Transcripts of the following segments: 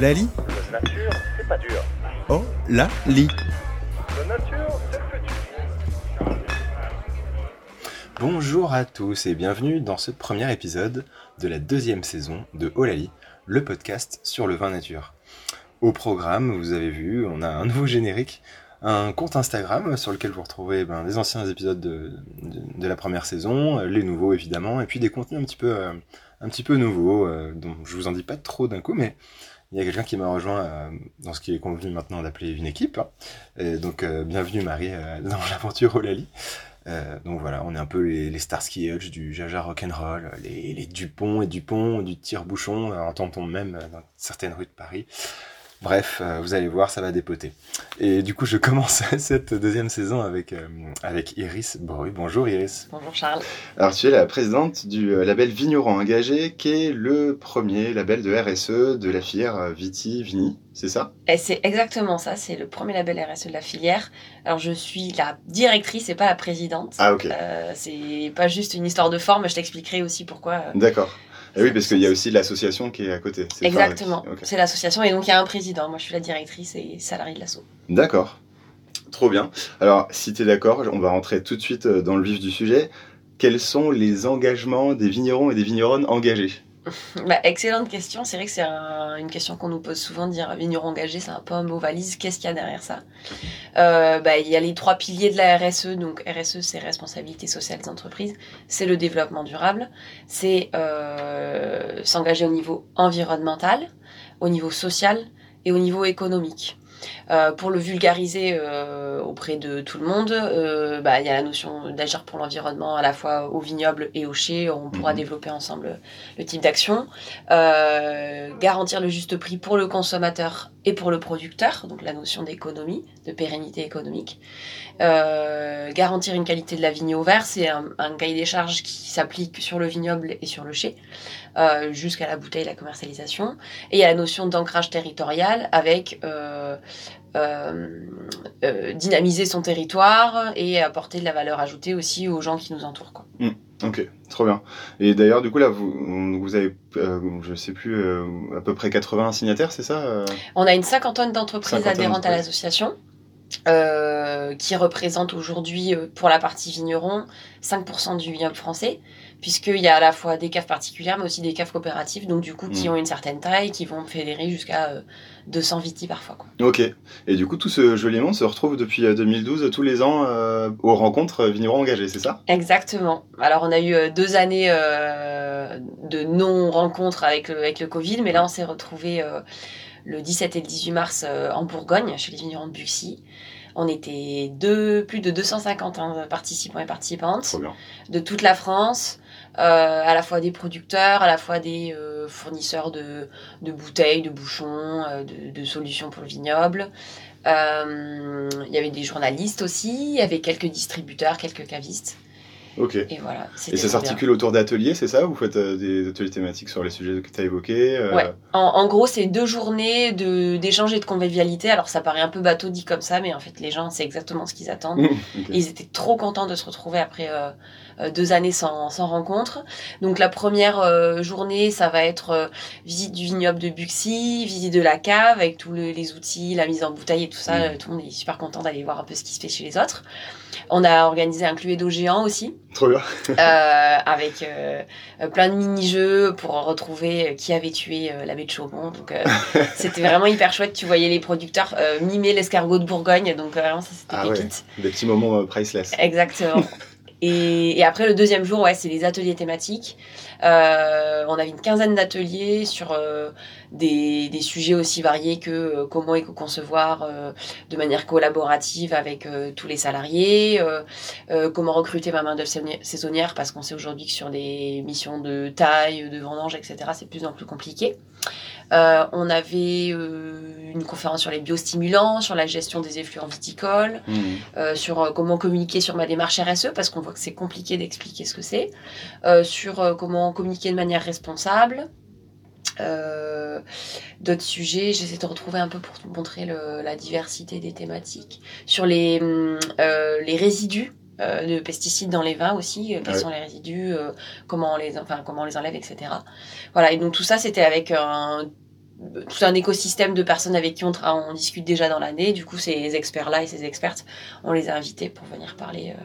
La. Oh la. Bonjour à tous et bienvenue dans ce premier épisode de la deuxième saison de Olali, le podcast sur le vin nature. Au programme, vous avez vu, on a un nouveau générique, un compte Instagram sur lequel vous retrouvez ben, les anciens épisodes de, la première saison, les nouveaux évidemment, et puis des contenus un petit peu, euh, nouveaux, euh, dont je vous en dis pas trop d'un coup, mais il y a quelqu'un qui m'a rejoint euh, dans ce qui est convenu maintenant d'appeler une équipe. hein. Donc euh, bienvenue Marie euh, dans l'aventure Olali. Donc voilà, on est un peu les, les Starsky Hutch du Jaja Rock'n'Roll, les, les Dupont et Dupont, du tire-bouchon, entend-on même dans certaines rues de Paris. Bref, euh, vous allez voir, ça va dépoter. Et du coup, je commence cette deuxième saison avec, euh, avec Iris Bru. Bonjour Iris. Bonjour Charles. Alors tu es la présidente du euh, label Vigneron Engagé, qui est le premier label de RSE de la filière Viti Vini, c'est ça? Et c'est exactement ça, c'est le premier label RSE de la filière. Alors je suis la directrice et pas la présidente. Ah ok, Euh, c'est pas juste une histoire de forme, je t'expliquerai aussi pourquoi. euh, d'accord. Ah oui, parce qu'il y a aussi l'association qui est à côté. Exactement, c'est l'association et donc il y a un président. Moi je suis la directrice et salariée de l'asso. D'accord, trop bien. Alors si tu es d'accord, on va rentrer tout de suite euh, dans le vif du sujet. Quels sont les engagements des vignerons et des vigneronnes engagés? Bah, excellente question, c'est vrai que c'est un- une question qu'on nous pose souvent, dire vigneron engagé, c'est un peu un mot valise, qu'est-ce qu'il y a derrière ça? Euh, bah, Il y a les trois piliers de la RSE, donc RSE c'est responsabilité sociale des entreprises, c'est le développement durable, c'est euh, s'engager au niveau environnemental, au niveau social et au niveau économique. Euh, pour le vulgariser euh, auprès de tout le monde, euh, bah, il y a la notion d'agir pour l'environnement à la fois au vignoble et au chai. On pourra Mhm. développer ensemble le type d'action. Garantir le juste prix pour le consommateur et pour le producteur, donc la notion d'économie, de pérennité économique. Euh, garantir une qualité de la vigne au vert, c'est un, un cahier des charges qui s'applique sur le vignoble et sur le chai, euh, jusqu'à la bouteille, la commercialisation. Et il y a la notion d'ancrage territorial avec euh, dynamiser son territoire et apporter de la valeur ajoutée aussi aux gens qui nous entourent. Quoi. Ok, trop bien. Et d'ailleurs, du coup, là, vous, vous avez, euh, je sais plus, euh, à peu près 80 signataires, c'est ça euh On a une cinquantaine d'entreprises adhérentes à l'association. euh, qui représentent aujourd'hui, pour la partie vigneron, 5% du vignoble français, puisqu'il y a à la fois des caves particulières, mais aussi des caves coopératives, donc du coup, qui Mm. ont une certaine taille, qui vont fédérer jusqu'à euh, 200 vitis parfois. Quoi. Ok. Et du coup, tout ce joli monde se retrouve depuis euh, 2012 tous les ans euh, aux rencontres euh, vignerons engagés, c'est ça? Exactement. Alors, on a eu euh, deux années euh, de non-rencontres avec le, avec le Covid, mais là, on s'est retrouvés euh, le 17 et le 18 mars euh, en Bourgogne, chez les vignerons de Buxy. On était deux, plus de 250 hein, participants et participantes Trop bien. de toute la France, euh, à la fois des producteurs, à la fois des euh, fournisseurs de, de bouteilles, de bouchons, euh, de, de solutions pour le vignoble. Euh, Il y avait des journalistes aussi, il y avait quelques distributeurs, quelques cavistes. Ok. Et voilà. Et ça s'articule autour d'ateliers, c'est ça? Vous faites euh, des ateliers thématiques sur les sujets que tu as évoqués euh, Ouais. En, en gros, c'est deux journées de d'échange et de convivialité. Alors, ça paraît un peu bateau dit comme ça, mais en fait, les gens, c'est exactement ce qu'ils attendent. Et ils étaient trop contents de se retrouver après euh, euh, deux années sans, sans rencontre. Donc la première euh, journée, ça va être euh, visite du vignoble de Buxy, visite de la cave avec tous le- les outils, la mise en bouteille et tout ça. Euh, Tout le monde est super content d'aller voir un peu ce qui se fait chez les autres. On a organisé un cluedo géant aussi, Trop bien. euh, avec euh, euh, plein de mini-jeux pour retrouver euh, qui avait tué euh, l'abbé de Chaumont. Donc euh, c'était vraiment hyper chouette. Tu voyais les producteurs euh, mimer l'escargot de Bourgogne. Donc euh, vraiment, ça c'était Ah ouais. pépite. Des petits moments euh, priceless. Exactement. Et, et après le deuxième jour, ouais, c'est les ateliers thématiques. Euh, on avait une quinzaine d'ateliers sur euh, des, des sujets aussi variés que euh, comment éco-concevoir euh, de manière collaborative avec euh, tous les salariés, euh, comment recruter ma main d'œuvre saisonnière- saisonnière parce qu'on sait aujourd'hui que sur des missions de taille, de vendange, etc., c'est de plus en plus compliqué. Euh, on avait euh, une conférence sur les biostimulants, sur la gestion des effluents viticoles, Mhm. euh, sur euh, comment communiquer sur ma démarche RSE, parce qu'on voit que c'est compliqué d'expliquer ce que c'est, euh, sur comment communiquer de manière responsable. Euh, D'autres sujets, j'essaie de retrouver un peu pour te montrer le- la diversité des thématiques. Sur les, euh, les résidus euh, de pesticides dans les vins aussi, euh, quels Ouais. sont les résidus, euh, comment on les, enfin comment on les enlève, etc. Voilà. Et donc tout ça, c'était avec un tout un écosystème de personnes avec qui on, on discute déjà dans l'année. Du coup, ces experts-là et ces expertes, on les a invités pour venir parler euh,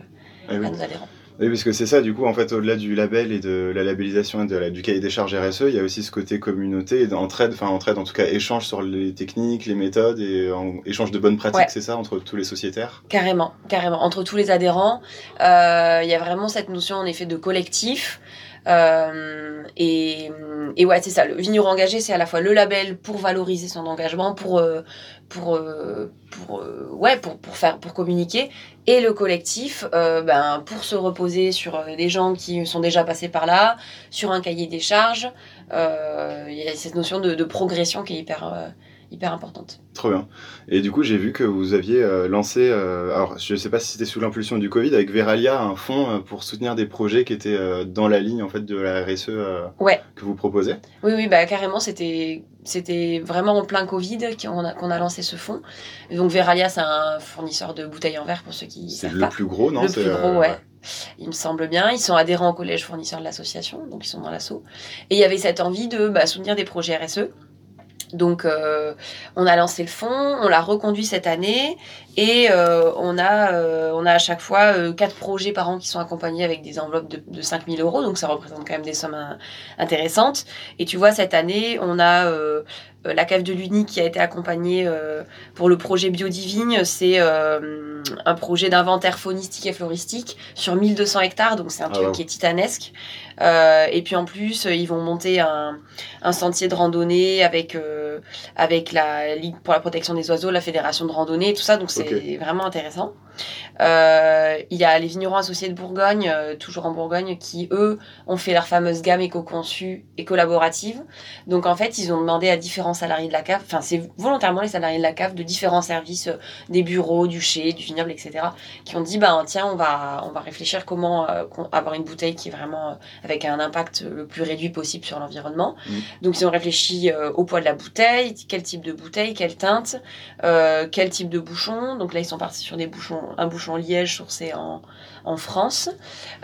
Ah oui. à nos adhérents. Oui, parce que c'est ça, du coup, en fait, au-delà du label et de la labellisation et de la- du cahier des charges RSE, il y a aussi ce côté communauté et d'entraide, enfin entraide, en tout cas échange sur les techniques, les méthodes et en- échange de bonnes pratiques, Ouais. c'est ça, entre tous les sociétaires? Carrément, carrément. Entre tous les adhérents, euh, il y a vraiment cette notion en effet de collectif. Euh, et, et ouais, c'est ça. Le vigneron engagé, c'est à la fois le label pour valoriser son engagement, pour euh, pour euh, euh, ouais pour pour faire pour communiquer, et le collectif, euh, ben pour se reposer sur des gens qui sont déjà passés par là, sur un cahier des charges. Il y a cette notion de, progression qui est hyper hyper importante. Trop bien. Et du coup, j'ai vu que vous aviez euh, lancé, euh, alors je sais pas si c'était sous l'impulsion du Covid, avec Veralia, un fonds euh, pour soutenir des projets qui étaient euh, dans la ligne en fait de la RSE Ouais. que vous proposez. Oui, oui, bah carrément, c'était c'était vraiment en plein Covid qu'on a, qu'on a lancé ce fonds. Et donc Veralia, c'est un fournisseur de bouteilles en verre pour ceux qui C'est le pas. plus gros, non? Le plus gros, ouais. Il me semble bien. Ils sont adhérents au collège fournisseur de l'association, donc ils sont dans l'asso. Et il y avait cette envie de bah, soutenir des projets RSE. Donc, euh, on a lancé le fonds, on l'a reconduit cette année, et euh, on a, euh, on a à chaque fois euh, quatre projets par an qui sont accompagnés avec des enveloppes de, de 5000 euros, donc ça représente quand même des sommes euh, intéressantes. Et tu vois, cette année, on a la cave de l'Uni qui a été accompagnée pour le projet Biodivigne. C'est un projet d'inventaire faunistique et floristique sur 1200 hectares, donc c'est un Ah truc ouais. qui est titanesque. Et puis en plus, ils vont monter un, un sentier de randonnée avec avec la Ligue pour la protection des oiseaux, la fédération de randonnée, et tout ça. Donc c'est Ok. vraiment intéressant. Euh, il y a les vignerons associés de Bourgogne, euh, toujours en Bourgogne, qui eux ont fait leur fameuse gamme éco-conçue et collaborative. Donc en fait, ils ont demandé à différents salariés de la cave, enfin c'est volontairement les salariés de la cave de différents services, euh, des bureaux, du chai, du vignoble, etc., qui ont dit bah tiens on va on va réfléchir comment avoir une bouteille qui est vraiment avec un impact le plus réduit possible sur l'environnement. Mhm. Donc ils ont réfléchi au poids de la bouteille, quel type de bouteille, quelle teinte, quel type de bouchon. Donc là ils sont partis sur des bouchons, un bouchon liège sourcé en en France.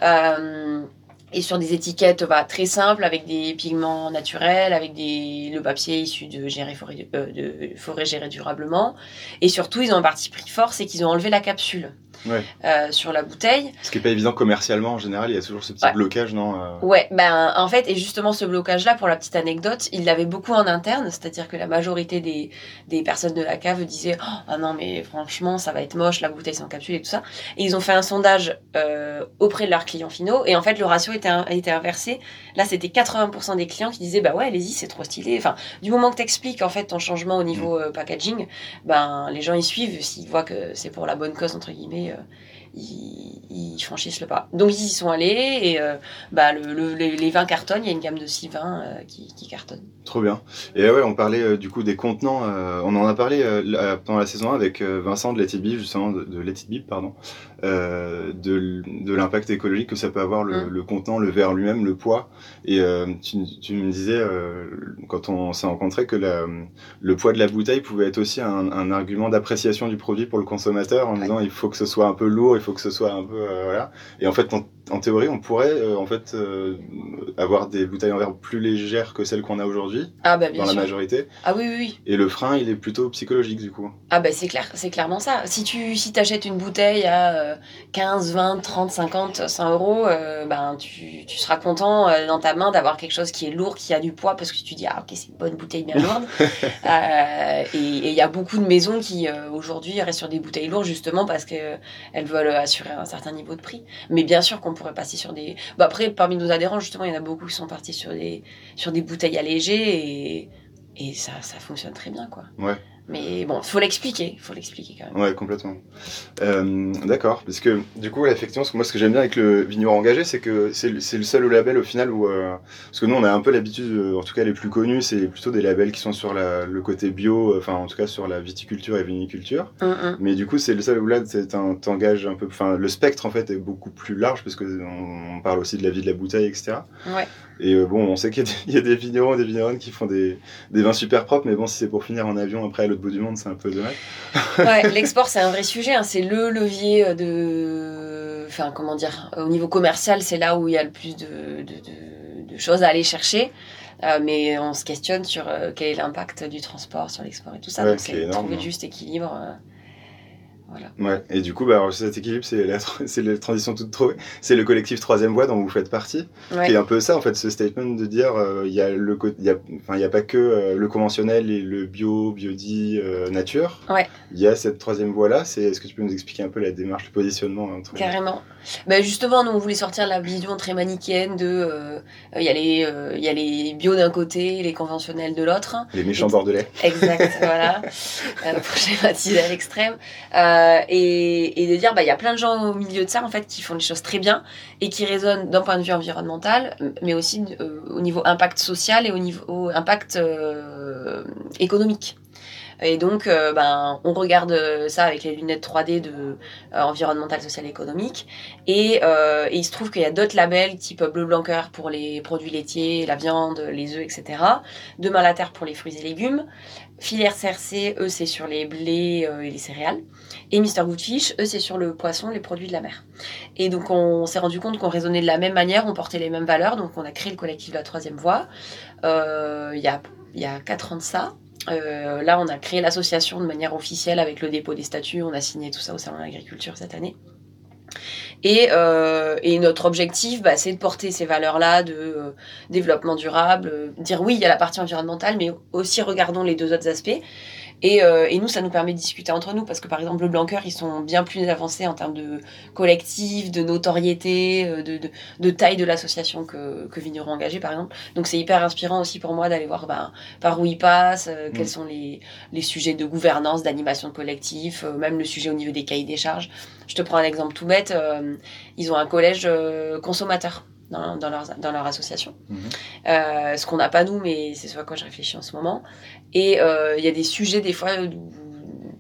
Euh, et sur des étiquettes bah, très simples avec des pigments naturels, avec des, le papier issu de, gérer forêt, euh, forêt gérée durablement. Et surtout, ils ont un parti pris fort, c'est qu'ils ont enlevé la capsule Ouais. euh, sur la bouteille. Ce qui est pas évident commercialement en général, il y a toujours ce petit Ouais. blocage, non euh, Ouais, ben en fait, et justement ce blocage-là, pour la petite anecdote, il l'avait beaucoup en interne, c'est-à-dire que la majorité des, des personnes de la cave disaient oh, ah non mais franchement ça va être moche, la bouteille sans capsule et tout ça. Et ils ont fait un sondage euh, auprès de leurs clients finaux, et en fait le ratio était, était inversé. Là c'était 80% des clients qui disaient bah ouais allez-y c'est trop stylé. Enfin du moment que t'expliques en fait ton changement au niveau euh, packaging, ben les gens ils suivent s'ils voient que c'est pour la bonne cause entre guillemets. Euh, ils, ils franchissent le pas. Donc ils y sont allés et euh, bah, le, le- les, vins cartonnent, il y a une gamme de 6 vins euh, qui, qui cartonnent. Trop bien. Et ouais, on parlait euh, du coup des contenants. on en a parlé pendant la saison 1 avec Vincent de Let It Be, justement, de, de Be, pardon, de, de l'impact écologique que ça peut avoir le, Mm. le contenant, le verre lui-même, le poids. Et tu, tu me disais, quand on s'est rencontrés, que la, le poids de la bouteille pouvait être aussi un, un argument d'appréciation du produit pour le consommateur en Ouais. disant il faut que ce soit un peu lourd, il faut que ce soit un peu. euh, voilà. Et en fait, en, en théorie, on pourrait euh, en fait euh, avoir des bouteilles en verre plus légères que celles qu'on a aujourd'hui Ah bah bien dans la majorité. Ah oui, oui, oui. Et le frein, il est plutôt psychologique du coup. Ah bah c'est clair, c'est clairement ça. Si tu si t'achètes une bouteille à euh, 15, 20, 30, 50, 100 euros, euh, ben tu, tu seras content dans ta main d'avoir quelque chose qui est lourd, qui a du poids, parce que tu dis ah ok c'est une bonne bouteille bien lourde. Euh, et il y a beaucoup de maisons qui aujourd'hui restent sur des bouteilles lourdes justement parce que elles veulent assurer un certain niveau de prix. Mais bien sûr qu'on pourrait passer sur des. Bah après parmi nos adhérents justement il y en a beaucoup qui sont partis sur des sur des bouteilles allégées et et ça ça fonctionne très bien quoi. Ouais. Mais bon, faut l'expliquer, faut l'expliquer quand même. Ouais, complètement. Euh, D'accord, parce que du coup, effectivement, moi, ce que j'aime bien avec le vigneron engagé, c'est que c'est le, le seul label au final où, euh, parce que nous, on a un peu l'habitude, euh, en tout cas les plus connus, c'est plutôt des labels qui sont sur la, le côté bio, enfin en tout cas sur la viticulture et viniculture. Hum, hum. Mais du coup, c'est le seul où là, c'est un- t'engages un peu, enfin le spectre en fait est beaucoup plus large parce que on, on parle aussi de la vie de la bouteille, etc. Ouais. Et euh, bon, on sait qu'il y, a des- il y a des vignerons et des vigneronnes qui font des, des vins super propres, mais bon, si c'est pour finir en avion après à l'autre bout du monde, c'est un peu dommage. Ouais, l'export c'est un vrai sujet, hein. c'est le levier euh, de, enfin comment dire, au niveau commercial c'est là où il y a le plus de, de, de, de choses à aller chercher. Euh, mais on se questionne sur euh, quel est l'impact du transport sur l'export et tout ça. Ouais, donc c'est trouver hein. juste équilibre. Euh, Ouais, et du coup, bah, alors, cet équilibre, c'est la, la transition toute trouvée. C'est le collectif Troisième Voie dont vous faites partie. ouais. qui est un peu ça, en fait, ce statement de dire euh, il y a le y a, y a pas que euh, le conventionnel et le bio, biodi, euh, nature. Ouais. Il y a cette troisième voie-là. C'est, est-ce que tu peux nous expliquer un peu la démarche, le positionnement entre Carrément. Ben justement, nous, on voulait sortir de la vision très manichéenne de. euh, Il y, a les, euh, il y a les bio d'un côté, les conventionnels de l'autre. les méchants bordelais Exact, voilà. Euh, pour schématiser à l'extrême. Euh, et, et de dire, bah, il y a plein de gens au milieu de ça, en fait, qui font les choses très bien et qui résonnent d'un point de vue environnemental, mais aussi euh, au niveau impact social et au niveau impact euh, économique. Et donc, euh, ben, on regarde ça avec les lunettes 3D de euh, environnemental, social, économique. Et, euh, et il se trouve qu'il y a d'autres labels, type Bleu Blanc pour les produits laitiers, la viande, les œufs, etc. Demain la Terre pour les fruits et légumes. Filière CRC, eux, c'est sur les blés euh, et les céréales. Et Mr. Goodfish, eux, c'est sur le poisson, les produits de la mer. Et donc, on s'est rendu compte qu'on raisonnait de la même manière, on portait les mêmes valeurs. Donc, on a créé le collectif de la troisième voie. Euh, Il y, a, il y a quatre ans de ça. Euh, là, on a créé l'association de manière officielle avec le dépôt des statuts. On a signé tout ça au Salon de l'Agriculture cette année. Et, euh, notre objectif, bah, c'est de porter ces valeurs-là de euh, développement durable, dire oui, il y a la partie environnementale, mais aussi regardons les deux autres aspects. Et, euh, et nous, ça nous permet de discuter entre nous, parce que par exemple, le Blanqueur, ils sont bien plus avancés en termes de collectif, de notoriété, euh, de, de, de taille de l'association que, que Vigneron Engagé, par exemple. Donc c'est hyper inspirant aussi pour moi d'aller voir ben, par où ils passent, euh, quels sont les, les sujets de gouvernance, d'animation de collectif, euh, même le sujet au niveau des cahiers des charges. Je te prends un exemple tout bête, euh, ils ont un collège euh, consommateur dans, dans, leur, dans leur association. Mhm. Euh, ce qu'on n'a pas nous, mais c'est ce à quoi je réfléchis en ce moment. Et euh, il y a des sujets, des fois, où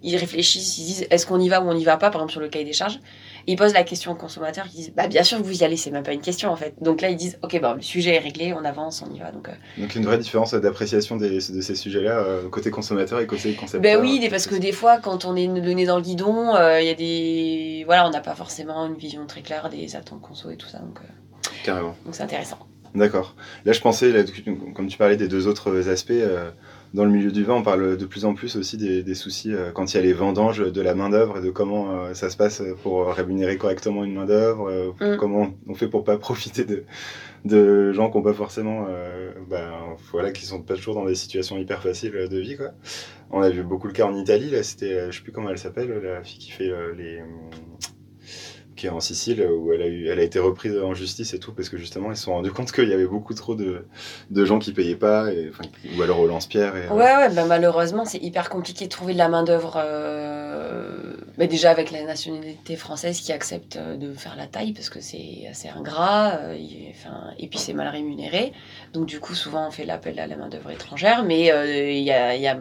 ils réfléchissent, ils disent est-ce qu'on y va ou on n'y va pas, par exemple sur le cahier des charges? Ils posent la question au consommateur, ils disent bah bien sûr que vous y allez, c'est même pas une question en fait. Donc là ils disent ok bah le sujet est réglé, on avance, on y va. Donc euh, Donc une vraie différence d'appréciation des- de ces sujets-là, euh, côté consommateur et côté concepteur. Ben oui, parce que des fois, quand on est nez dans le guidon, euh, il y a des. Voilà, on n'a pas forcément une vision très claire des attentes conso et tout ça, donc euh, Carrément. donc c'est intéressant. D'accord. Là, je pensais, là, comme tu parlais des deux autres aspects, euh, dans le milieu du vin, on parle de plus en plus aussi des, des soucis euh, quand il y a les vendanges de la main-d'œuvre et de comment euh, ça se passe pour rémunérer correctement une main-d'œuvre, Mm. comment on fait pour pas profiter de, de gens qui n'ont pas forcément, ben, voilà, qui sont pas toujours dans des situations hyper faciles de vie, quoi. On a vu beaucoup le cas en Italie, là, c'était, je sais plus comment elle s'appelle, la fille qui fait les. Qui est en Sicile, où elle a, été reprise en justice et tout, parce que justement, ils se sont rendus compte qu'il y avait beaucoup trop de, gens qui payaient pas, et, enfin, ou alors au lance-pierre. Euh, Ouais, ben malheureusement, c'est hyper compliqué de trouver de la main-d'œuvre. Euh... ben déjà avec la nationalité française qui accepte euh, de faire la taille parce que c'est assez ingrat, euh, et puis c'est mal rémunéré. Donc du coup, souvent on fait l'appel à la main-d'œuvre étrangère, mais euh, il y a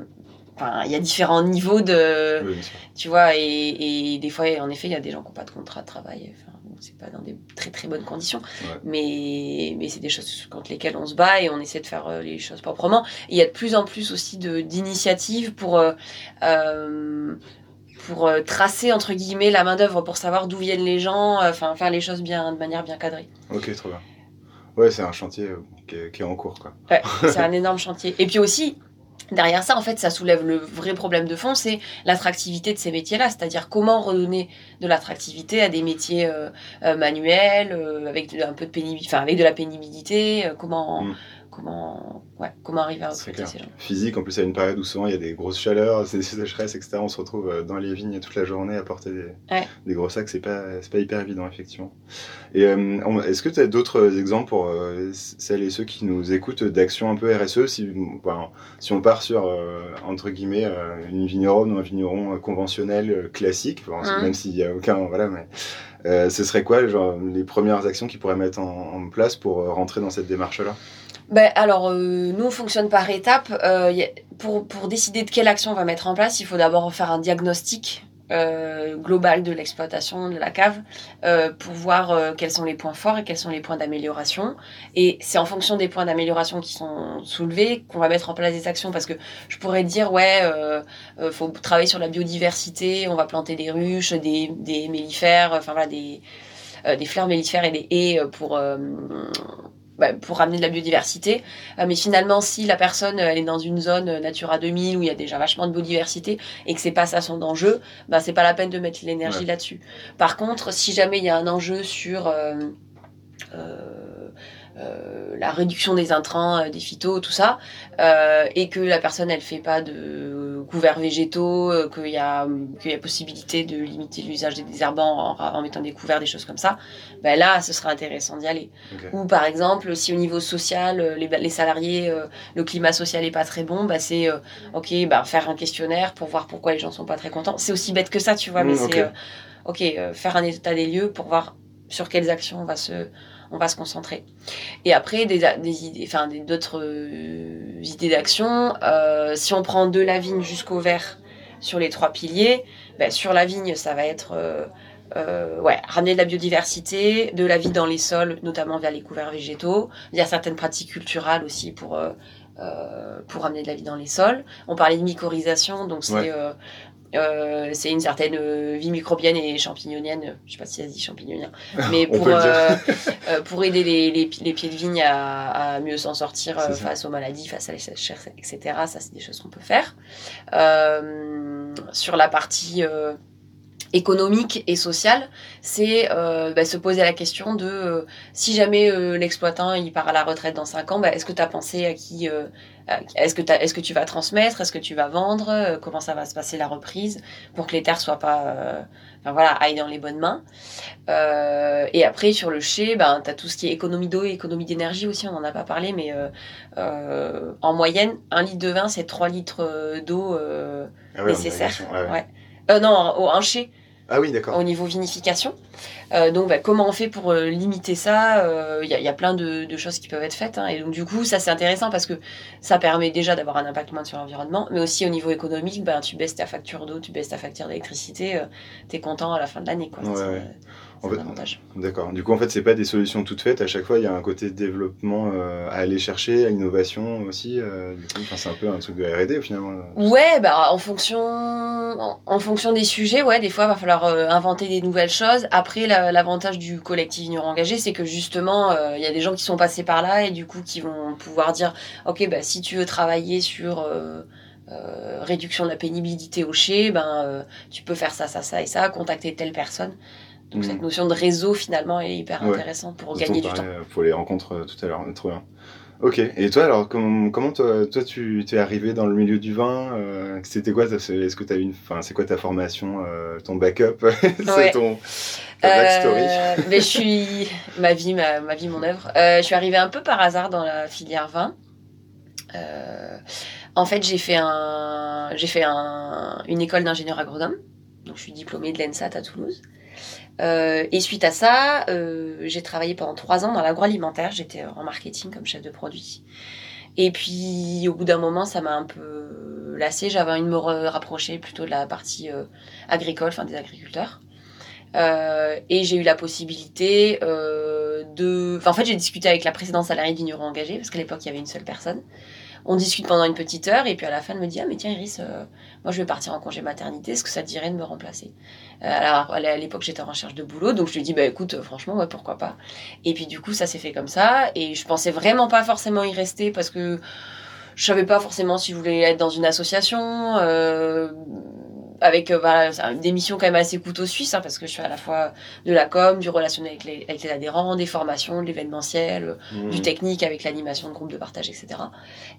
Enfin, il y a différents niveaux de, oui, tu vois, et, et des fois, en effet, il y a des gens qui n'ont pas de contrat de travail. Enfin, bon, c'est pas dans des très très bonnes conditions, Ouais. mais mais c'est des choses contre lesquelles on se bat et on essaie de faire euh, les choses proprement. Et il y a de plus en plus aussi de d'initiatives pour euh, euh, pour tracer entre guillemets la main d'œuvre pour savoir d'où viennent les gens, euh, enfin faire les choses bien de manière bien cadrée. Ok, trop bien. Ouais, c'est un chantier qui, est, qui est en cours, quoi. Ouais, c'est un énorme chantier. Et puis aussi, derrière ça, en fait, ça soulève le vrai problème de fond, c'est l'attractivité de ces métiers-là. C'est-à-dire comment redonner de l'attractivité à des métiers euh, euh, manuels, euh, avec de- un peu de pénibilité, enfin avec de la pénibilité. euh, comment, Mm. comment, ouais, comment arriver à recruter ces gens. Physique, en plus, à une période où souvent il y a des grosses chaleurs, c'est des sécheresses, etc. On se retrouve euh, dans les vignes toute la journée à porter des, Ouais. des gros sacs, c'est pas, pas hyper évident, effectivement. Et euh, est-ce que tu as d'autres exemples pour euh, celles et ceux qui nous écoutent d'actions un peu RSE si, enfin, si on part sur, euh, entre guillemets, euh, une vigneronne ou un vigneron euh, conventionnel euh, classique, enfin, Mhm. même s'il y a aucun, voilà, mais euh, ce serait quoi genre, les premières actions qu'ils pourraient mettre en, en place pour euh, rentrer dans cette démarche-là? Ben, alors, euh, nous, on fonctionne par étapes. Euh, pour, pour décider de quelle action on va mettre en place, il faut d'abord faire un diagnostic euh, global de l'exploitation de la cave euh, pour voir quels sont les points forts et quels sont les points d'amélioration. Et c'est en fonction des points d'amélioration qui sont soulevés qu'on va mettre en place des actions. Parce que je pourrais dire, ouais, euh, faut travailler sur la biodiversité, on va planter des ruches, des, des mellifères, enfin voilà, des, des fleurs mellifères et des haies pour... bah, pour ramener de la biodiversité. Euh, mais finalement, si la personne elle est dans une zone euh, Natura 2000 où il y a déjà vachement de biodiversité et que c'est pas ça son enjeu, bah c'est pas la peine de mettre l'énergie Ouais. là-dessus. Par contre, si jamais il y a un enjeu sur euh, la réduction des intrants, euh, des phytos, tout ça, euh, et que la personne elle fait pas de couverts végétaux, euh, qu'il y a qu'il y a possibilité de limiter l'usage des désherbants en, en mettant des couverts, des choses comme ça, ben là ce serait intéressant d'y aller. Ou par exemple, si au niveau social, euh, les, les salariés, euh, le climat social est pas très bon, bah c'est euh, ok, bah faire un questionnaire pour voir pourquoi les gens sont pas très contents. C'est aussi bête que ça, tu vois, mais Mm, ok. c'est euh, ok, euh, faire un état des lieux pour voir sur quelles actions on va se on va se concentrer. Et après des, des idées, enfin d'autres euh, idées d'action. euh, si on prend de la vigne jusqu'au vert sur les trois piliers, ben, sur la vigne ça va être euh, ouais, ramener de la biodiversité, de la vie dans les sols, notamment via les couverts végétaux, via certaines pratiques culturelles aussi pour, euh, pour ramener de la vie dans les sols. On parlait de mycorhisation, donc c'est Ouais. euh, euh, c'est une certaine euh, vie microbienne et champignonienne, je sais pas si ça se dit champignonien, mais pour, euh, euh, pour aider les, les, les pieds de vigne à, à mieux s'en sortir euh, face aux maladies, face à la sécheresse, etc. Ça, c'est des choses qu'on peut faire. Euh, sur la partie euh, économique et sociale, c'est euh, bah, se poser la question de euh, si jamais euh, l'exploitant il part à la retraite dans 5 ans, bah, est-ce que tu as pensé à qui euh, est-ce que, t'as- est-ce que tu vas transmettre? Est-ce que tu vas vendre? Euh, Comment ça va se passer la reprise? Pour que les terres soient pas, euh, enfin voilà, aillent dans les bonnes mains Euh, Et après sur le chai, ben t'as tout ce qui est économie d'eau et économie d'énergie aussi. On en a pas parlé, mais euh, euh, en moyenne, un litre de vin c'est 3 litres euh, d'eau euh, Ah ouais, nécessaire. ouais. Euh, non, au- un chai Ah oui, d'accord. au niveau vinification. Euh, donc, bah, comment on fait pour euh, limiter ça? Euh, Il y, a, il y a plein de, de choses qui peuvent être faites. hein. et donc, du coup, ça, c'est intéressant parce que ça permet déjà d'avoir un impact moins sur l'environnement. Mais aussi, au niveau économique, ben, tu baisses ta facture d'eau, tu baisses ta facture d'électricité. euh, T'es content à la fin de l'année. quoi. Ouais, C'est, ouais. En fait-. D'accord. Du coup, en fait, c'est pas des solutions toutes faites. À chaque fois, il y a un côté développement euh, à aller chercher, à innovation aussi. euh, du coup, enfin, c'est un peu un truc de R&D finalement. Ouais, bah en fonction, en, en fonction des sujets, ouais, des fois il va falloir euh, inventer des nouvelles choses. Après, la- l'avantage du collectif Ignorant Engagé, c'est que justement, il y a des gens qui sont passés par là et du coup qui vont pouvoir dire, ok, bah si tu veux travailler sur réduction de la pénibilité au chai, ben tu peux faire ça, ça, ça et ça, contacter telle personne. Donc cette notion de réseau finalement est hyper Ouais. intéressante pour gagner du temps. Pour les rencontres euh, tout à l'heure. Trop bien. Ok. Et toi, alors, comment, comment toi, toi, tu t'es arrivé dans le milieu du vin euh, C'était quoi Est-ce que tu as une, enfin, c'est quoi ta formation, euh, ton backup, c'est Ouais. ton ta backstory Euh, mais je suis ma vie, ma, ma vie, mon œuvre. Je suis arrivée un peu par hasard dans la filière vin. En fait, j'ai fait un, j'ai fait un, une école d'ingénieur agronome. Donc, je suis diplômée de l'ENSAT à Toulouse. Euh, et suite à ça, euh, j'ai travaillé pendant trois ans dans l'agroalimentaire. J'étais en marketing comme chef de produit. Et puis, au bout d'un moment, ça m'a un peu lassé. J'avais envie de me rapprocher plutôt de la partie euh, agricole, enfin des agriculteurs. Euh, et j'ai eu la possibilité euh, de... Enfin, en fait, j'ai discuté avec la précédente salariée d'Ignorant Engagé, parce qu'à l'époque, il y avait une seule personne. On discute pendant une petite heure, et puis à la fin, elle me dit, ah mais tiens Iris, euh, moi je vais partir en congé maternité, est-ce que ça te dirait de me remplacer? Euh, Alors, à l'époque, j'étais en recherche de boulot, donc je lui dit, bah écoute, euh, franchement, ouais, pourquoi pas. Et puis du coup, ça s'est fait comme ça, et je pensais vraiment pas forcément y rester, parce que je savais pas forcément si je voulais être dans une association, avec euh, voilà, c'est des missions quand même assez couteau suisse, hein, parce que je fais à la fois de la com, du relationnel avec les, avec les adhérents, des formations, de l'événementiel, Mmh. du technique avec l'animation de groupe de partage, etc.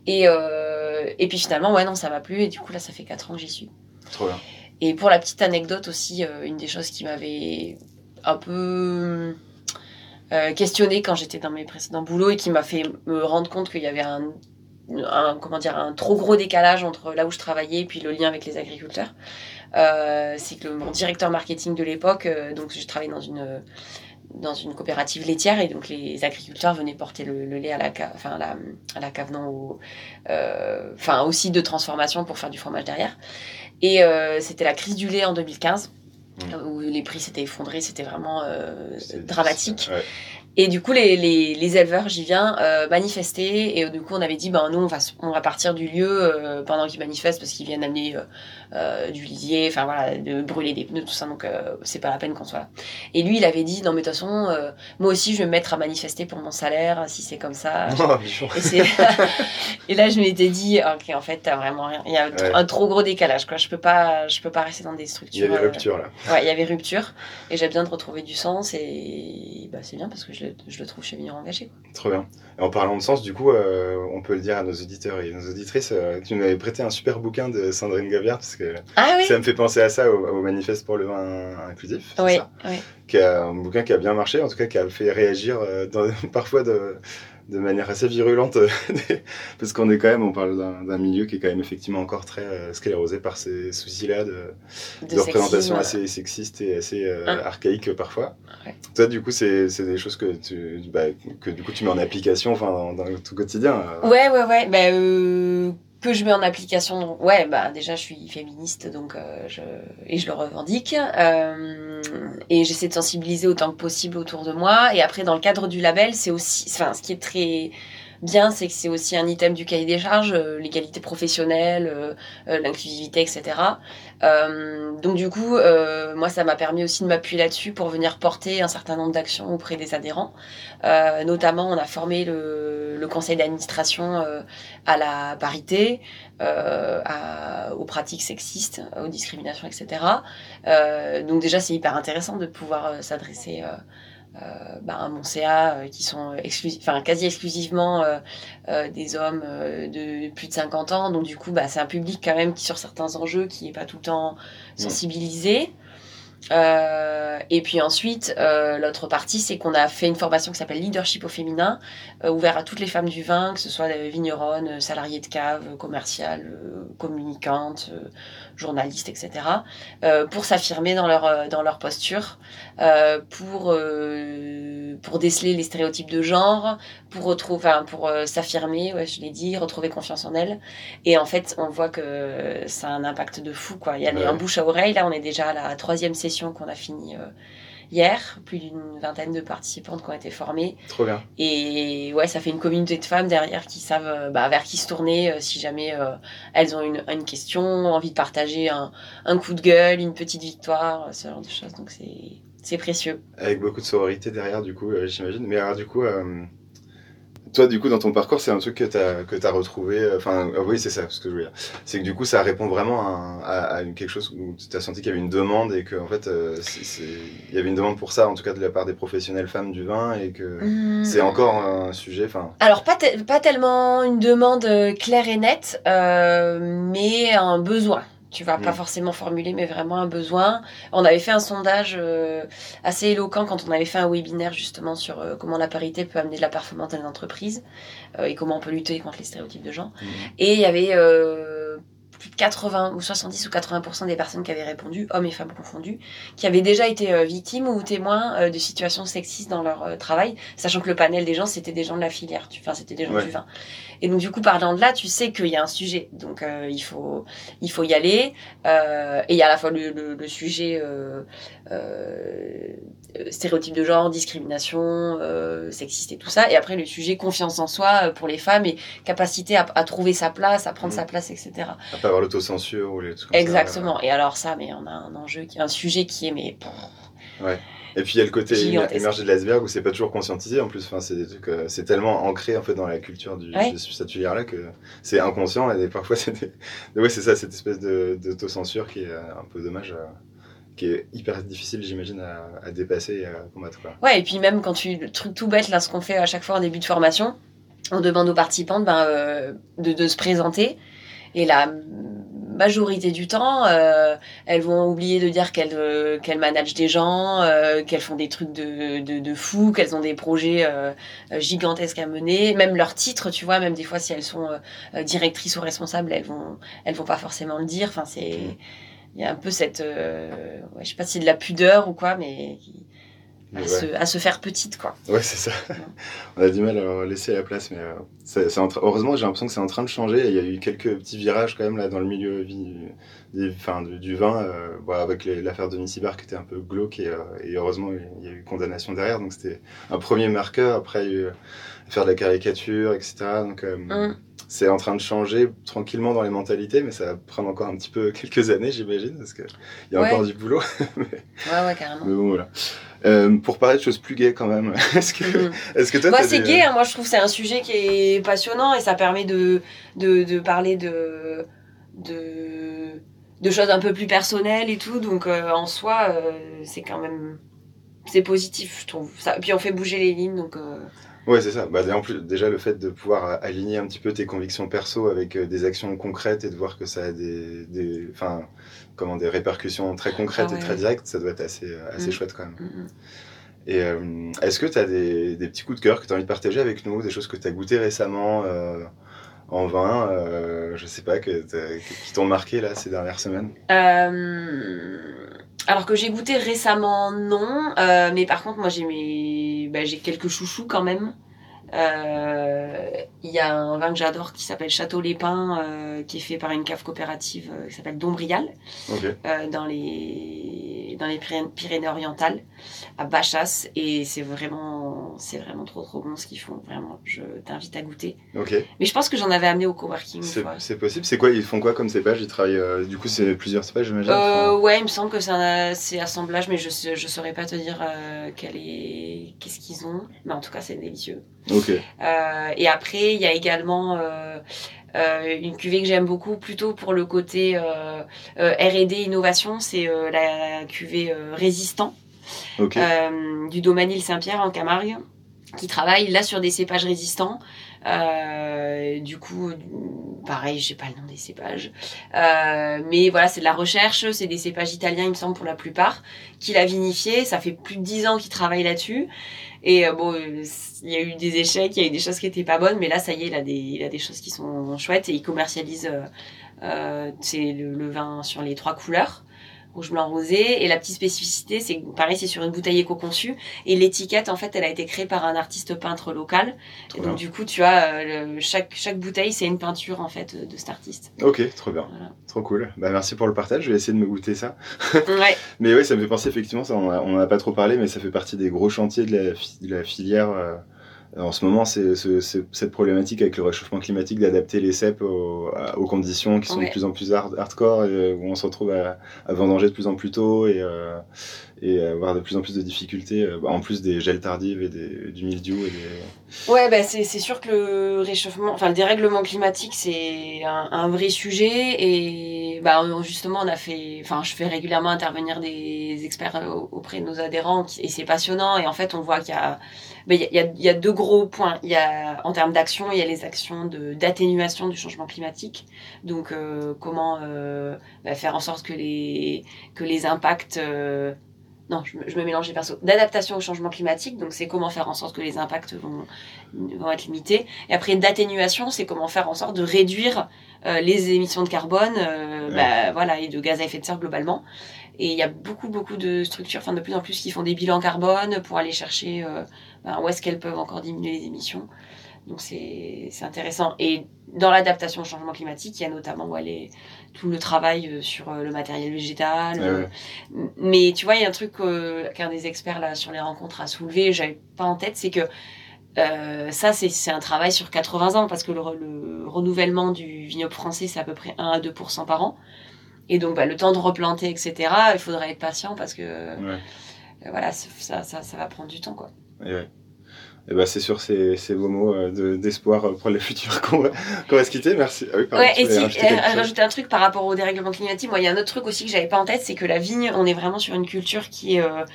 Et, euh, et puis finalement, ouais, non, ça m'a plu, et du coup, là, ça fait 4 ans que j'y suis. Trop bien. Et pour la petite anecdote aussi, euh, une des choses qui m'avait un peu euh, questionné quand j'étais dans mes précédents boulots et qui m'a fait me rendre compte qu'il y avait un, un- comment dire un trop gros décalage entre là où je travaillais et puis le lien avec les agriculteurs. Euh, c'est que mon directeur marketing de l'époque, euh, donc je travaillais dans une dans une coopérative laitière et donc les agriculteurs venaient porter le, le lait à la cave, enfin à la, à la cave non, au, euh, enfin au site de transformation pour faire du fromage derrière. Et euh, c'était la crise du lait en 2015 Mm. où les prix s'étaient effondrés, c'était vraiment euh, dramatique. Ouais. Et du coup, les, les, éleveurs, j'y viens, euh, manifester. Et euh, du coup, on avait dit, ben nous, on on va partir du lieu euh, pendant qu'ils manifestent parce qu'ils viennent amener euh, du lisier, enfin voilà, de brûler des pneus, tout ça. Donc, euh, c'est pas la peine qu'on soit là. Et lui, il avait dit, non, mais de toute façon, euh, moi aussi, je vais me mettre à manifester pour mon salaire si c'est comme ça. Oh. Et, et là, je m'étais dit, ok, en fait, t'as vraiment rien. Il y a Ouais. un trop gros décalage, quoi. Je peux pas, je peux pas rester dans des Il y structures. avait euh, rupture là. Ouais, il y avait rupture. Et j'ai besoin de retrouver du sens. Et bah, c'est bien parce que je le, je le trouve chez Vigneron Engagé. quoi. Trop bien. Et en parlant de sens, du coup, euh, on peut le dire à nos auditeurs et nos auditrices, euh, tu nous avais prêté un super bouquin de Sandrine Gaviard, parce que Ah oui ça me fait penser à ça, au, au manifeste pour le vin inclusif. Oui, ça oui. qui a un bouquin qui a bien marché, en tout cas qui a fait réagir euh, dans- parfois de, de manière assez virulente, parce qu'on est quand même, on parle d'un milieu qui est quand même effectivement encore très euh, sclérosé par ces soucis-là de, de, De représentation assez sexiste et assez euh, Hein. archaïque parfois. Ouais. Toi, du coup, c'est des choses que tu, bah, que du coup tu mets en application, enfin dans, dans ton quotidien. euh. Ouais, ouais, ouais. Bah, euh, que je mets en application. Ouais, bah déjà, je suis féministe, donc euh, je et je le revendique. Euh, et j'essaie de sensibiliser autant que possible autour de moi. Et après, dans le cadre du label, c'est aussi, enfin, ce qui est très bien, c'est que c'est aussi un item du cahier des charges, euh, l'égalité professionnelle, euh, euh, l'inclusivité, etc. Donc du coup, moi, ça m'a permis aussi de m'appuyer là-dessus pour venir porter un certain nombre d'actions auprès des adhérents. Notamment, on a formé le, conseil d'administration à la parité, aux pratiques sexistes, aux discriminations, etc. Donc déjà, c'est hyper intéressant de pouvoir s'adresser bah, à mon CA euh, qui sont enfin quasi exclusivement euh, euh, des hommes euh, de plus de 50 ans. Donc du coup, bah, c'est un public quand même qui sur certains enjeux qui est pas tout le temps sensibilisé. Euh, et puis ensuite, euh, l'autre partie, c'est qu'on a fait une formation qui s'appelle Leadership au féminin, euh, ouvert à toutes les femmes du vin, que ce soit des vigneronnes, euh, salariées de cave, euh, commerciales, euh, communicantes, euh, journalistes, etc., euh, pour s'affirmer dans leur euh, dans leur posture, euh, pour euh, pour déceler les stéréotypes de genre, pour retrouver, enfin, pour euh, s'affirmer, ouais, je l'ai dit, retrouver confiance en elles. Et en fait, on voit que ça a un impact de fou, quoi. Il y a les- Ouais. un bouche à oreille. Là, on est déjà à la troisième session qu'on a fini euh, hier. Plus d'une vingtaine de participantes qui ont été formées. Trop bien. Et ouais, ça fait une communauté de femmes derrière qui savent euh, bah, vers qui se tourner euh, si jamais euh, elles ont une, une question, envie de partager un, un coup de gueule, une petite victoire, ce genre de choses. Donc c'est c'est précieux. Avec beaucoup de sororité derrière, du coup, j'imagine. Mais alors, du coup, toi, du coup, dans ton parcours, c'est un truc que tu as, que as retrouvé. euh, Enfin, euh, oui, c'est ça, ce que je veux dire. C'est que du coup, ça répond vraiment à, à, à une- quelque chose où tu as senti qu'il y avait une demande et qu'en fait, euh, c'est- il y avait une demande pour ça, en tout cas de la part des professionnels femmes du vin et que c'est encore un sujet. Enfin, Alors, pas, te- pas tellement une demande euh, claire et nette, euh, mais un besoin. Tu vas pas Mm. forcément formuler, mais vraiment un besoin. On avait fait un sondage euh, assez éloquent quand on avait fait un webinaire justement sur euh, comment la parité peut amener de la performance dans les entreprises euh, et comment on peut lutter contre les stéréotypes de genre. Et il y avait euh, plus de 80 ou 70 ou 80% des personnes qui avaient répondu, hommes et femmes confondus, qui avaient déjà été euh, victimes ou témoins euh, de situations sexistes dans leur euh, travail, sachant que le panel des gens, c'était des gens de la filière, tu- enfin c'était des gens Ouais. du vin. Et donc du coup, parlant de là, tu sais qu'il y a un sujet, donc euh, il faut il faut y aller. Euh, et il y a à la fois le, le, le sujet euh, euh, stéréotype de genre, discrimination, euh, sexiste et tout ça, et après le sujet confiance en soi euh, pour les femmes et capacité à, à trouver sa place, à prendre Mhm. sa place, etc. à pas avoir l'autocensure ou les trucs ça. Exactement. Et alors ça, mais on a un enjeu, qui- un sujet qui est mais pff, Et puis il y a le côté émergé de l'iceberg où c'est pas toujours conscientisé en plus. Enfin, c'est des trucs, euh, c'est tellement ancré en fait dans la culture du, Ouais. de cette filière-là que c'est inconscient et parfois c'est des... ouais c'est ça cette espèce de d'autocensure qui est un peu dommage, qui est hyper difficile j'imagine à, à dépasser et à combattre. Quoi. Ouais, et puis même quand tu le truc tout bête là, ce qu'on fait à chaque fois en début de formation, on demande aux participantes ben, euh, de, de se présenter. Et la majorité du temps, euh, elles vont oublier de dire qu'elles euh, qu'elles managent des gens, euh, qu'elles font des trucs de, de, de fou, qu'elles ont des projets gigantesques à mener. Même leur titre, tu vois, même des fois si elles sont directrices ou responsables, elles vont elles vont pas forcément le dire. Enfin, c'est il y a un peu cette, euh, ouais, je sais pas si de la pudeur ou quoi, mais à, ouais. se, à se faire petite, quoi. Ouais, c'est ça. On a du mal à laisser la place, mais euh, en train- heureusement, j'ai l'impression que c'est en train de changer. Il y a eu quelques petits virages quand même là dans le milieu vi- des, enfin, du, du vin, euh, voilà, avec l'affaire de Nissibar qui était un peu glauque et, euh, et heureusement il y a eu condamnation derrière. Donc c'était un premier marqueur. Après il y a eu l'affaire de la caricature, etc. Donc euh, Mm. C'est en train de changer tranquillement dans les mentalités, mais ça va prendre encore un petit peu quelques années, j'imagine, parce qu'il y a Ouais. encore du boulot. Ouais, ouais, carrément. Mais bon, voilà. Euh, pour parler de choses plus gaies quand même, est-ce que, Mhm. est-ce que toi, t'as c'est des- gay, hein. moi je trouve que c'est un sujet qui est passionnant et ça permet de, de, de parler de, de, de choses un peu plus personnelles et tout. Donc euh, en soi, euh, c'est quand même. C'est positif, je trouve. Ça, puis on fait bouger les lignes, donc. Ouais, c'est ça. Bah, en plus, déjà, le fait de pouvoir euh, aligner un petit peu tes convictions perso avec euh, des actions concrètes et de voir que ça a des, des, comment, des répercussions très concrètes Ah ouais, et très directes, ça doit être assez, euh, assez Mm. chouette quand même. mm, mm. Et euh, est-ce que tu as des, des petits coups de cœur que tu as envie de partager avec nous, des choses que tu as goûtées récemment euh, en vin, euh, je sais pas, que qui t'ont marqué là ces dernières semaines? Alors que j'ai goûté récemment, non. Euh, mais par contre, moi, j'ai mes... bah, j'ai quelques chouchous quand même. Euh, Il y a un vin que j'adore qui s'appelle Château Les Pins, euh, qui est fait par une cave coopérative euh, qui s'appelle Dombrial, euh, dans les dans les Pyré- Pyrénées-Orientales, à Bachas. Et c'est vraiment c'est vraiment trop trop bon ce qu'ils font. Vraiment, je t'invite à goûter. Ok. Mais je pense que j'en avais amené au coworking C'est possible. C'est quoi Ils font quoi comme cépage? Ils travaillent. euh, du coup, c'est plusieurs cépages, j'imagine? Euh, ouais, il me semble que c'est assemblage, mais je je saurais pas te dire euh, quel est qu'est-ce qu'ils ont. Mais en tout cas, c'est délicieux. Ok. Euh, et après, il y a également euh, une cuvée que j'aime beaucoup, plutôt pour le côté euh, euh, R&D innovation, c'est la cuvée résistant Euh, du domaine Saint-Pierre en Camargue, qui travaille là sur des cépages résistants. Euh, du coup, pareil, j'ai pas le nom des cépages, Euh, mais voilà, c'est de la recherche, c'est des cépages italiens, il me semble pour la plupart, qu'il a vinifié. Ça fait plus de dix ans qu'il travaille là-dessus. Et bon, il y a eu des échecs, il y a eu des choses qui étaient pas bonnes, mais là, ça y est, il a des, a des choses qui sont chouettes et il commercialise. c'est le, le vin sur les trois couleurs rouge blanc rosé et la petite spécificité c'est que pareil c'est sur une bouteille éco-conçue et l'étiquette en fait elle a été créée par un artiste peintre local Trop et bien. donc du coup tu as euh, le- chaque chaque bouteille c'est une peinture en fait de cet artiste Ok, trop bien. Voilà. Trop cool. Bah, merci pour le partage. Je vais essayer de me goûter ça. ouais Mais oui, ça me fait penser effectivement, ça, on en a pas trop parlé, mais ça fait partie des gros chantiers de la, fi- de la filière. euh, en ce moment, c'est ce- c'est- cette problématique avec le réchauffement climatique d'adapter les cèpes aux, conditions qui sont Ouais. de plus en plus hard- hardcore, et, euh, où on se retrouve à, à vendanger de plus en plus tôt et, euh, et avoir de plus en plus de difficultés, euh, en plus des gels tardives et des, du mildiou. Et. Ouais, bah c'est sûr que le réchauffement, enfin le dérèglement climatique, c'est un, vrai sujet et bah on- justement on a fait, enfin je fais régulièrement intervenir des experts euh, auprès de nos adhérents et c'est passionnant et en fait on voit qu'il y a, bah, y, a, y a- deux gros points. Il y a en termes d'action, il y a les actions d'atténuation du changement climatique, donc euh, comment euh, bah, faire en sorte que les que les impacts euh, non, je me, je me mélange les persos. D'adaptation au changement climatique, donc c'est comment faire en sorte que les impacts vont, vont être limités. Et après, d'atténuation, c'est comment faire en sorte de réduire euh, les émissions de carbone euh, Ouais. bah, voilà, et de gaz à effet de serre globalement. Et il y a beaucoup, beaucoup de structures, enfin de plus en plus, qui font des bilans carbone pour aller chercher euh, ben, où est-ce qu'elles peuvent encore diminuer les émissions. Donc c'est intéressant. Et dans l'adaptation au changement climatique, il y a notamment ouais, les, tout le travail euh, sur euh, le matériel végétal, euh, ouais. mais tu vois, il y a un truc euh, qu'un des experts là sur les rencontres a soulevé, j'avais pas en tête, c'est que euh, ça, c'est un travail sur 80 ans parce que le, re- le renouvellement du vignoble français, c'est à peu près 1 à 2% par an. Et donc, bah, le temps de replanter, etc., il faudra être patient parce que Ouais. euh, voilà, ça, ça, ça va prendre du temps. Quoi. Et ouais. Et bah, c'est sur ces, ces beaux mots euh, de- d'espoir euh, pour le futur qu'on va, va se quitter. Merci. Ah oui, pardon, ouais, et si, rajouter euh, rajouter un truc par rapport au dérèglement climatique, moi, il y a un autre truc aussi que j'avais pas en tête, c'est que la vigne, on est vraiment sur une culture qui est euh,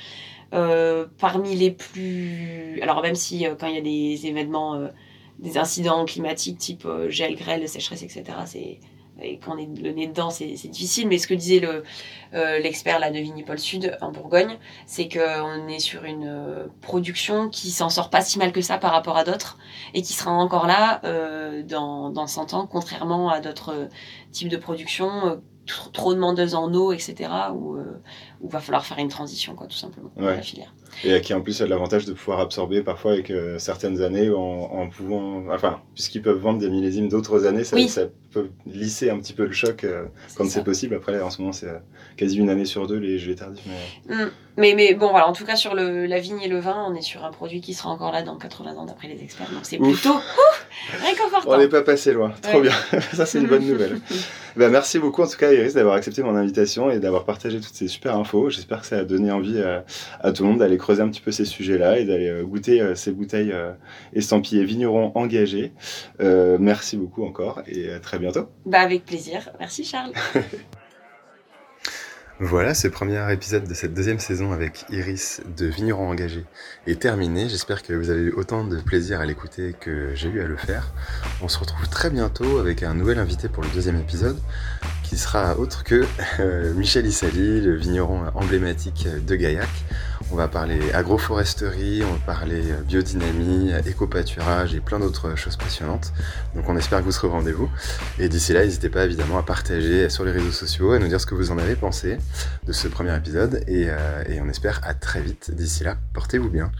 euh, parmi les plus. Alors, même si quand il y a des événements, des incidents climatiques type gel, grêle, sécheresse, etc., c'est. Et quand on est le nez dedans, c'est difficile. Mais ce que disait le euh, l'expert là de Vignipol Sud en Bourgogne, c'est qu'on est sur une euh, production qui s'en sort pas si mal que ça par rapport à d'autres et qui sera encore là euh, dans, dans 100 ans, contrairement à d'autres euh, types de production trop, demandeuses en eau, etc. Où, où va falloir faire une transition, quoi, tout simplement, dans Ouais. la filière. Et qui en plus a l'avantage de pouvoir absorber parfois avec euh, certaines années en, en pouvant, enfin, puisqu'ils peuvent vendre des millésimes d'autres années, ça, Oui. ça peut lisser un petit peu le choc euh, quand c'est possible. Après, là, en ce moment, c'est euh, quasi une année sur deux les gelées tardives. Mais... Mm. Mais, mais bon, voilà, en tout cas, sur le, la vigne et le vin, on est sur un produit qui sera encore là dans 80 ans d'après les experts. Donc c'est plutôt ouf, réconfortant. On n'est pas passé loin. Trop Ouais. bien. ça, c'est une bonne nouvelle. Ben, merci beaucoup en tout cas Iris d'avoir accepté mon invitation et d'avoir partagé toutes ces super infos. J'espère que ça a donné envie à, à tout le monde d'aller creuser un petit peu ces sujets-là et d'aller euh, goûter euh, ces bouteilles euh, estampillées vignerons engagés. Euh, merci beaucoup encore et à très bientôt. Bah, avec plaisir. Merci Charles. Voilà, ce premier épisode de cette deuxième saison avec Iris de Vigneron Engagé est terminé. J'espère que vous avez eu autant de plaisir à l'écouter que j'ai eu à le faire. On se retrouve très bientôt avec un nouvel invité pour le deuxième épisode qui sera autre que euh, Michel Issali, le vigneron emblématique de Gaillac. On va parler agroforesterie, on va parler biodynamie, éco-pâturage et plein d'autres choses passionnantes. Donc on espère que vous serez au rendez-vous. Et d'ici là, n'hésitez pas évidemment à partager sur les réseaux sociaux, à nous dire ce que vous en avez pensé de ce premier épisode. Et, euh, et on espère à très vite. D'ici là, portez-vous bien.